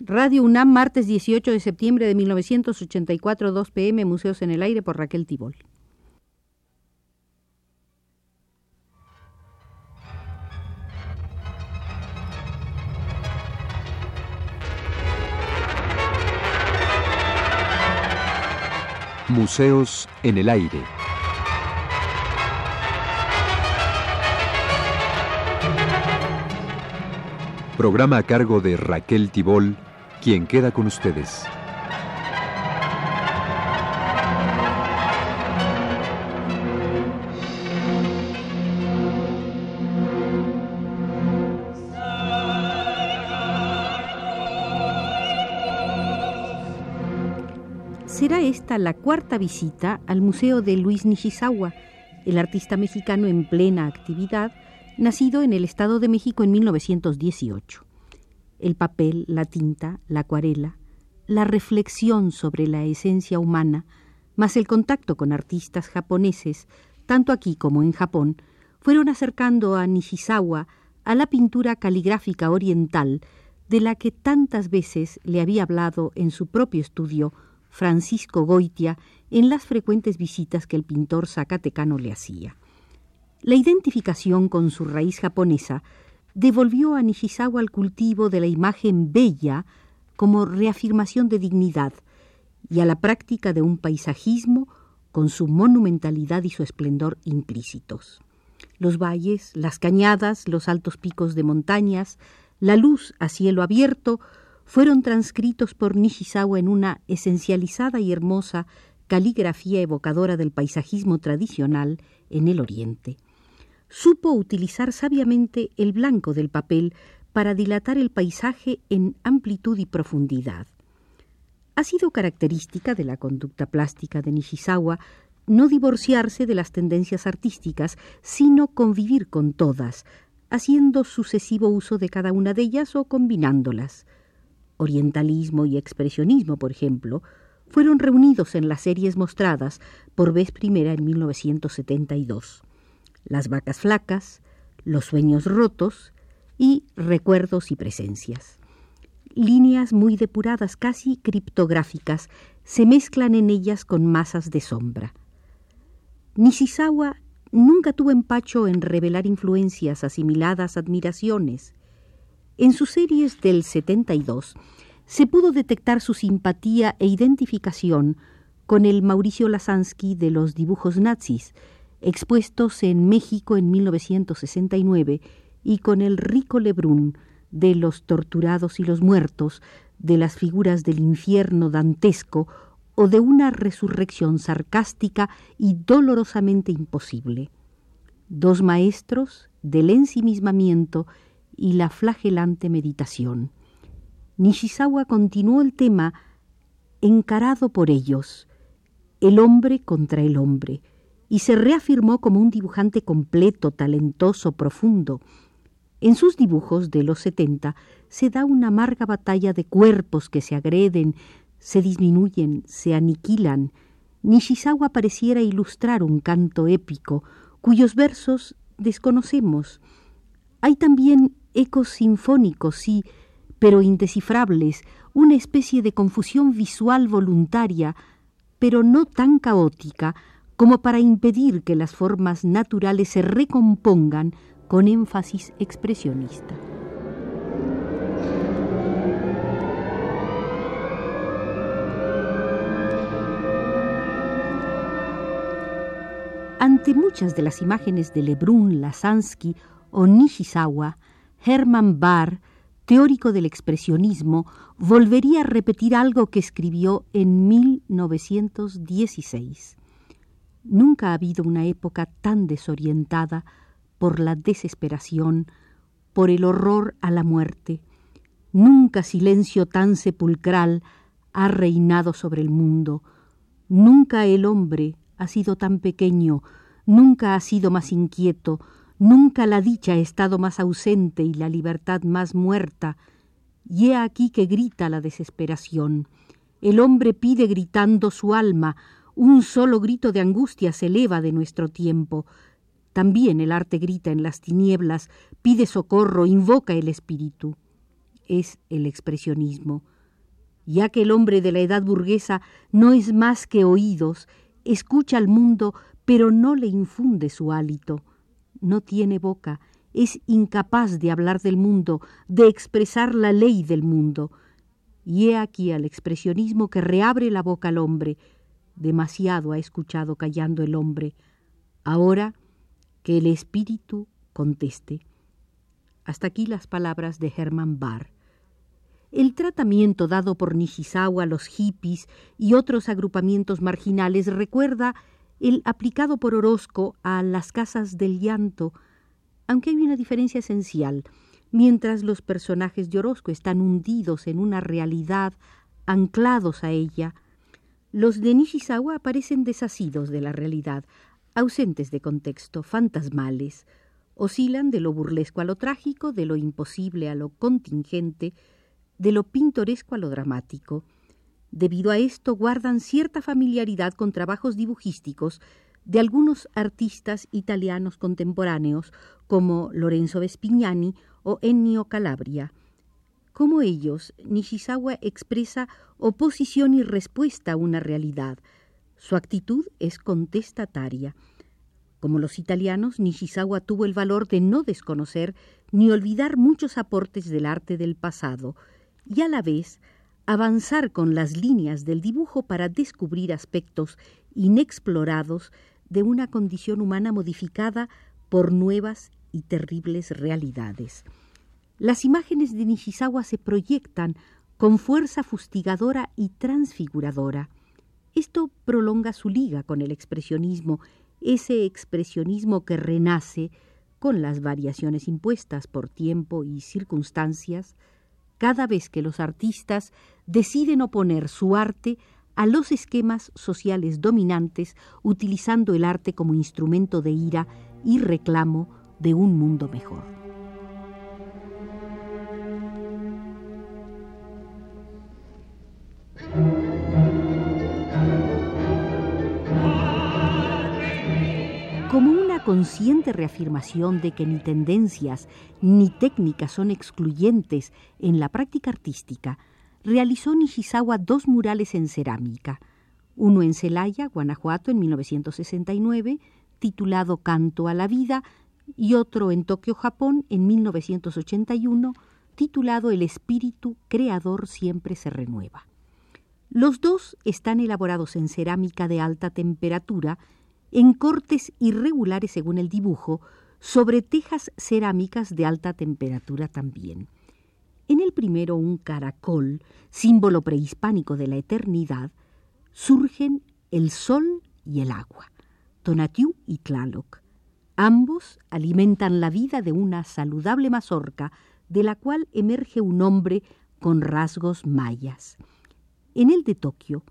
Radio UNAM, martes 18 de septiembre de 1984, 2 pm, Museos en el Aire por Raquel Tibol. Museos en el Aire. Programa a cargo de Raquel Tibol, quien queda con ustedes. Será esta la cuarta visita al Museo de Luis Nishizawa, el artista mexicano en plena actividad, nacido en el Estado de México en 1918. El papel, la tinta, la acuarela, la reflexión sobre la esencia humana, más el contacto con artistas japoneses, tanto aquí como en Japón, fueron acercando a Nishizawa a la pintura caligráfica oriental de la que tantas veces le había hablado en su propio estudio Francisco Goitia en las frecuentes visitas que el pintor zacatecano le hacía. La identificación con su raíz japonesa devolvió a Nishizawa al cultivo de la imagen bella como reafirmación de dignidad y a la práctica de un paisajismo con su monumentalidad y su esplendor implícitos. Los valles, las cañadas, los altos picos de montañas, la luz a cielo abierto, fueron transcritos por Nishizawa en una esencializada y hermosa caligrafía evocadora del paisajismo tradicional en el Oriente supo utilizar sabiamente el blanco del papel para dilatar el paisaje en amplitud y profundidad. Ha sido característica de la conducta plástica de Nishizawa no divorciarse de las tendencias artísticas, sino convivir con todas, haciendo sucesivo uso de cada una de ellas o combinándolas. Orientalismo y expresionismo, por ejemplo, fueron reunidos en las series mostradas por vez primera en 1972 las vacas flacas, los sueños rotos y recuerdos y presencias. Líneas muy depuradas, casi criptográficas, se mezclan en ellas con masas de sombra. Nishizawa nunca tuvo empacho en revelar influencias asimiladas admiraciones. En sus series del 72 se pudo detectar su simpatía e identificación con el Mauricio Lasansky de los dibujos nazis, expuestos en México en 1969 y con el rico Lebrun de los torturados y los muertos, de las figuras del infierno dantesco o de una resurrección sarcástica y dolorosamente imposible. Dos maestros del ensimismamiento y la flagelante meditación. Nishizawa continuó el tema encarado por ellos, el hombre contra el hombre, y se reafirmó como un dibujante completo, talentoso, profundo. En sus dibujos de los setenta se da una amarga batalla de cuerpos que se agreden, se disminuyen, se aniquilan. Nishizawa pareciera ilustrar un canto épico, cuyos versos desconocemos. Hay también ecos sinfónicos, sí, pero indescifrables, una especie de confusión visual voluntaria, pero no tan caótica, como para impedir que las formas naturales se recompongan con énfasis expresionista. Ante muchas de las imágenes de Lebrun, Lasansky o Nishizawa, Hermann Bahr, teórico del expresionismo, volvería a repetir algo que escribió en 1916. Nunca ha habido una época tan desorientada por la desesperación, por el horror a la muerte. Nunca silencio tan sepulcral ha reinado sobre el mundo. Nunca el hombre ha sido tan pequeño, nunca ha sido más inquieto, nunca la dicha ha estado más ausente y la libertad más muerta. Y he aquí que grita la desesperación. El hombre pide gritando su alma, un solo grito de angustia se eleva de nuestro tiempo. También el arte grita en las tinieblas, pide socorro, invoca el espíritu. es el expresionismo, ya que el hombre de la edad burguesa no es más que oídos, escucha al mundo, pero no le infunde su hálito, no tiene boca, es incapaz de hablar del mundo, de expresar la ley del mundo. Y he aquí al expresionismo que reabre la boca al hombre. Demasiado ha escuchado callando el hombre. Ahora que el espíritu conteste. Hasta aquí las palabras de Hermann Barr. El tratamiento dado por Nishizawa a los hippies y otros agrupamientos marginales recuerda el aplicado por Orozco a las casas del llanto, aunque hay una diferencia esencial. Mientras los personajes de Orozco están hundidos en una realidad, anclados a ella, los de Nishizawa aparecen desasidos de la realidad, ausentes de contexto, fantasmales, oscilan de lo burlesco a lo trágico, de lo imposible a lo contingente, de lo pintoresco a lo dramático. Debido a esto guardan cierta familiaridad con trabajos dibujísticos de algunos artistas italianos contemporáneos como Lorenzo Vespignani o Ennio Calabria. Como ellos, Nishizawa expresa oposición y respuesta a una realidad. Su actitud es contestataria. Como los italianos, Nishizawa tuvo el valor de no desconocer ni olvidar muchos aportes del arte del pasado, y a la vez avanzar con las líneas del dibujo para descubrir aspectos inexplorados de una condición humana modificada por nuevas y terribles realidades. Las imágenes de Nishizawa se proyectan con fuerza fustigadora y transfiguradora. Esto prolonga su liga con el expresionismo, ese expresionismo que renace con las variaciones impuestas por tiempo y circunstancias, cada vez que los artistas deciden oponer su arte a los esquemas sociales dominantes, utilizando el arte como instrumento de ira y reclamo de un mundo mejor. Consciente reafirmación de que ni tendencias ni técnicas son excluyentes en la práctica artística, realizó Nishizawa dos murales en cerámica, uno en Celaya, Guanajuato, en 1969, titulado Canto a la Vida, y otro en Tokio, Japón, en 1981, titulado El espíritu creador siempre se renueva. Los dos están elaborados en cerámica de alta temperatura, en cortes irregulares según el dibujo, sobre tejas cerámicas de alta temperatura también. En el primero, un caracol, símbolo prehispánico de la eternidad, surgen el sol y el agua, Tonatiuh y Tlaloc. Ambos alimentan la vida de una saludable mazorca de la cual emerge un hombre con rasgos mayas. En el de Tokio,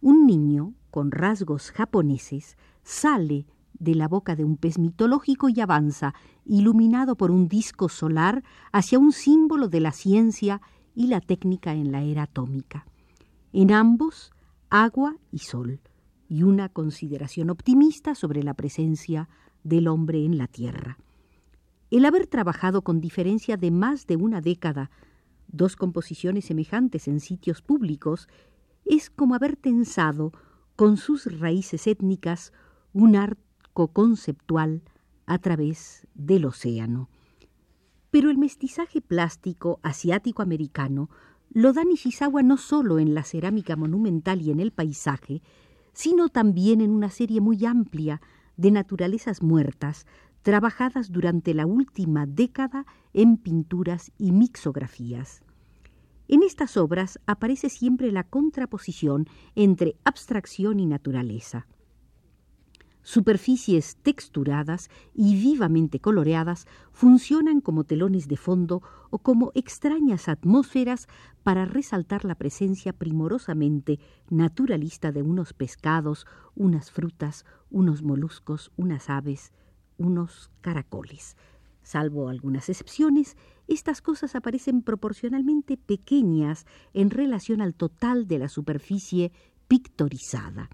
un niño con rasgos japoneses sale de la boca de un pez mitológico y avanza, iluminado por un disco solar, hacia un símbolo de la ciencia y la técnica en la era atómica. En ambos, agua y sol, y una consideración optimista sobre la presencia del hombre en la Tierra. El haber trabajado con diferencia de más de una década dos composiciones semejantes en sitios públicos es como haber tensado con sus raíces étnicas un arte conceptual a través del océano. Pero el mestizaje plástico asiático-americano lo da Nishizawa no solo en la cerámica monumental y en el paisaje, sino también en una serie muy amplia de naturalezas muertas, trabajadas durante la última década en pinturas y mixografías. En estas obras aparece siempre la contraposición entre abstracción y naturaleza superficies texturadas y vivamente coloreadas funcionan como telones de fondo o como extrañas atmósferas para resaltar la presencia primorosamente naturalista de unos pescados, unas frutas, unos moluscos, unas aves, unos caracoles. Salvo algunas excepciones, estas cosas aparecen proporcionalmente pequeñas en relación al total de la superficie pictorizada.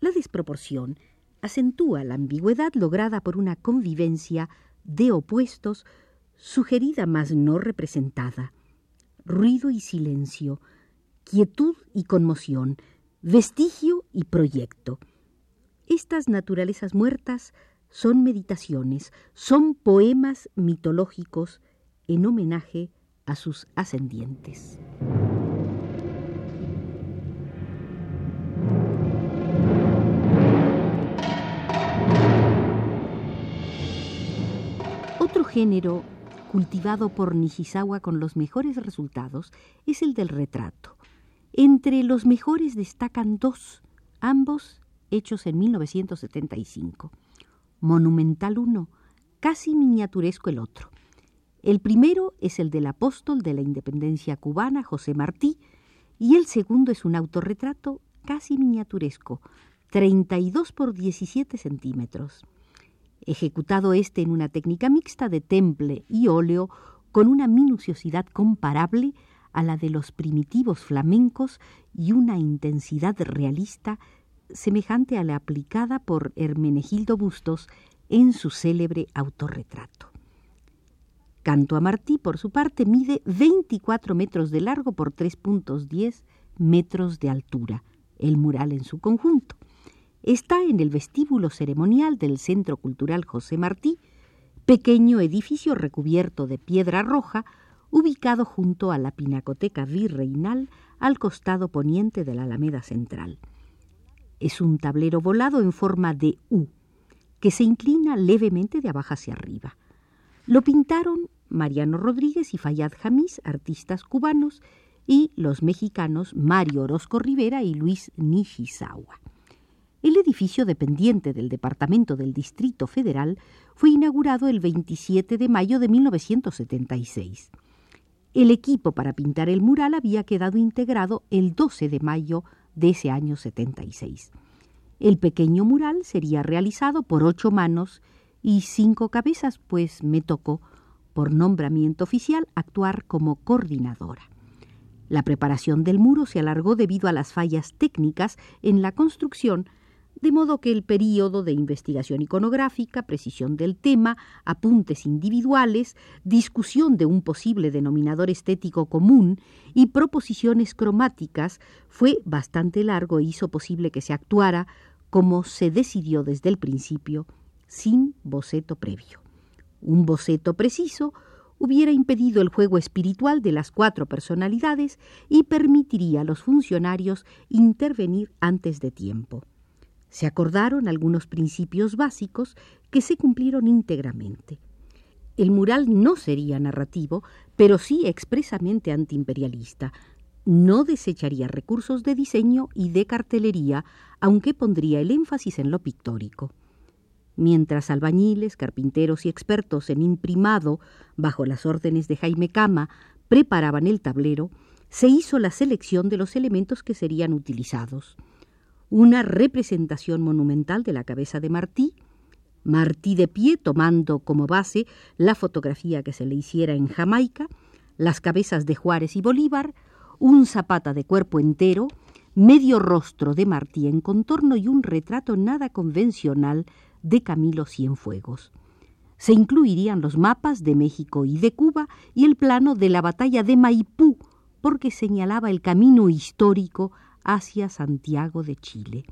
La desproporción acentúa la ambigüedad lograda por una convivencia de opuestos sugerida mas no representada. ruido y silencio, quietud y conmoción, vestigio y proyecto. Estas naturalezas muertas son meditaciones, son poemas mitológicos en homenaje a sus ascendientes. Género cultivado por Nishizawa con los mejores resultados es el del retrato. Entre los mejores destacan dos, ambos hechos en 1975. Monumental uno, casi miniaturesco el otro. El primero es el del apóstol de la independencia cubana, José Martí, y el segundo es un autorretrato casi miniaturesco, 32 por 17 centímetros. Ejecutado este en una técnica mixta de temple y óleo con una minuciosidad comparable a la de los primitivos flamencos y una intensidad realista semejante a la aplicada por Hermenegildo Bustos en su célebre autorretrato. Canto a Martí, por su parte, mide 24 metros de largo por 3.10 metros de altura, el mural en su conjunto. Está en el vestíbulo ceremonial del Centro Cultural José Martí, pequeño edificio recubierto de piedra roja, ubicado junto a la Pinacoteca Virreinal al costado poniente de la Alameda Central. Es un tablero volado en forma de U, que se inclina levemente de abajo hacia arriba. Lo pintaron Mariano Rodríguez y Fayad Jamis, artistas cubanos, y los mexicanos Mario Orozco Rivera y Luis Nishizawa. El edificio dependiente del Departamento del Distrito Federal fue inaugurado el 27 de mayo de 1976. El equipo para pintar el mural había quedado integrado el 12 de mayo de ese año 76. El pequeño mural sería realizado por ocho manos y cinco cabezas, pues me tocó, por nombramiento oficial, actuar como coordinadora. La preparación del muro se alargó debido a las fallas técnicas en la construcción de modo que el período de investigación iconográfica, precisión del tema, apuntes individuales, discusión de un posible denominador estético común y proposiciones cromáticas fue bastante largo e hizo posible que se actuara, como se decidió desde el principio, sin boceto previo. Un boceto preciso hubiera impedido el juego espiritual de las cuatro personalidades y permitiría a los funcionarios intervenir antes de tiempo. Se acordaron algunos principios básicos que se cumplieron íntegramente. El mural no sería narrativo, pero sí expresamente antiimperialista. No desecharía recursos de diseño y de cartelería, aunque pondría el énfasis en lo pictórico. Mientras albañiles, carpinteros y expertos en imprimado, bajo las órdenes de Jaime Cama, preparaban el tablero, se hizo la selección de los elementos que serían utilizados una representación monumental de la cabeza de Martí, Martí de pie tomando como base la fotografía que se le hiciera en Jamaica, las cabezas de Juárez y Bolívar, un zapata de cuerpo entero, medio rostro de Martí en contorno y un retrato nada convencional de Camilo Cienfuegos. Se incluirían los mapas de México y de Cuba y el plano de la batalla de Maipú, porque señalaba el camino histórico hacia Santiago de Chile.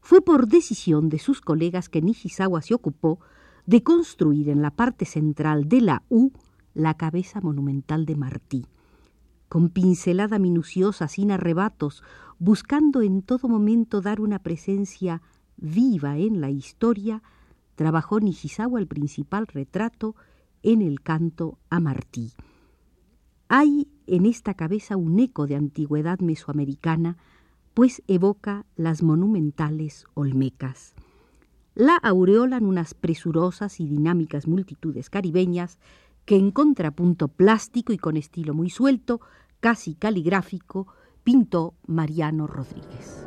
Fue por decisión de sus colegas que Nishizawa se ocupó de construir en la parte central de la U la cabeza monumental de Martí. Con pincelada minuciosa, sin arrebatos, buscando en todo momento dar una presencia viva en la historia, trabajó Nishizawa el principal retrato en el canto a Martí. Hay en esta cabeza un eco de antigüedad mesoamericana, pues evoca las monumentales olmecas. La aureolan unas presurosas y dinámicas multitudes caribeñas que en contrapunto plástico y con estilo muy suelto, casi caligráfico, pintó Mariano Rodríguez.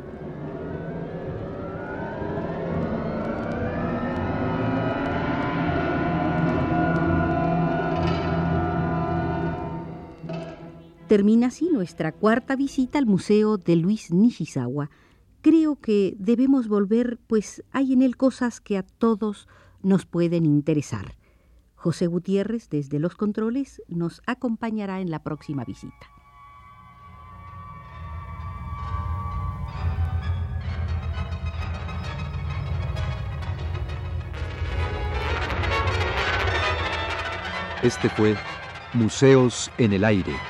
Termina así nuestra cuarta visita al Museo de Luis Nishizawa. Creo que debemos volver, pues hay en él cosas que a todos nos pueden interesar. José Gutiérrez, desde los controles, nos acompañará en la próxima visita. Este fue Museos en el Aire.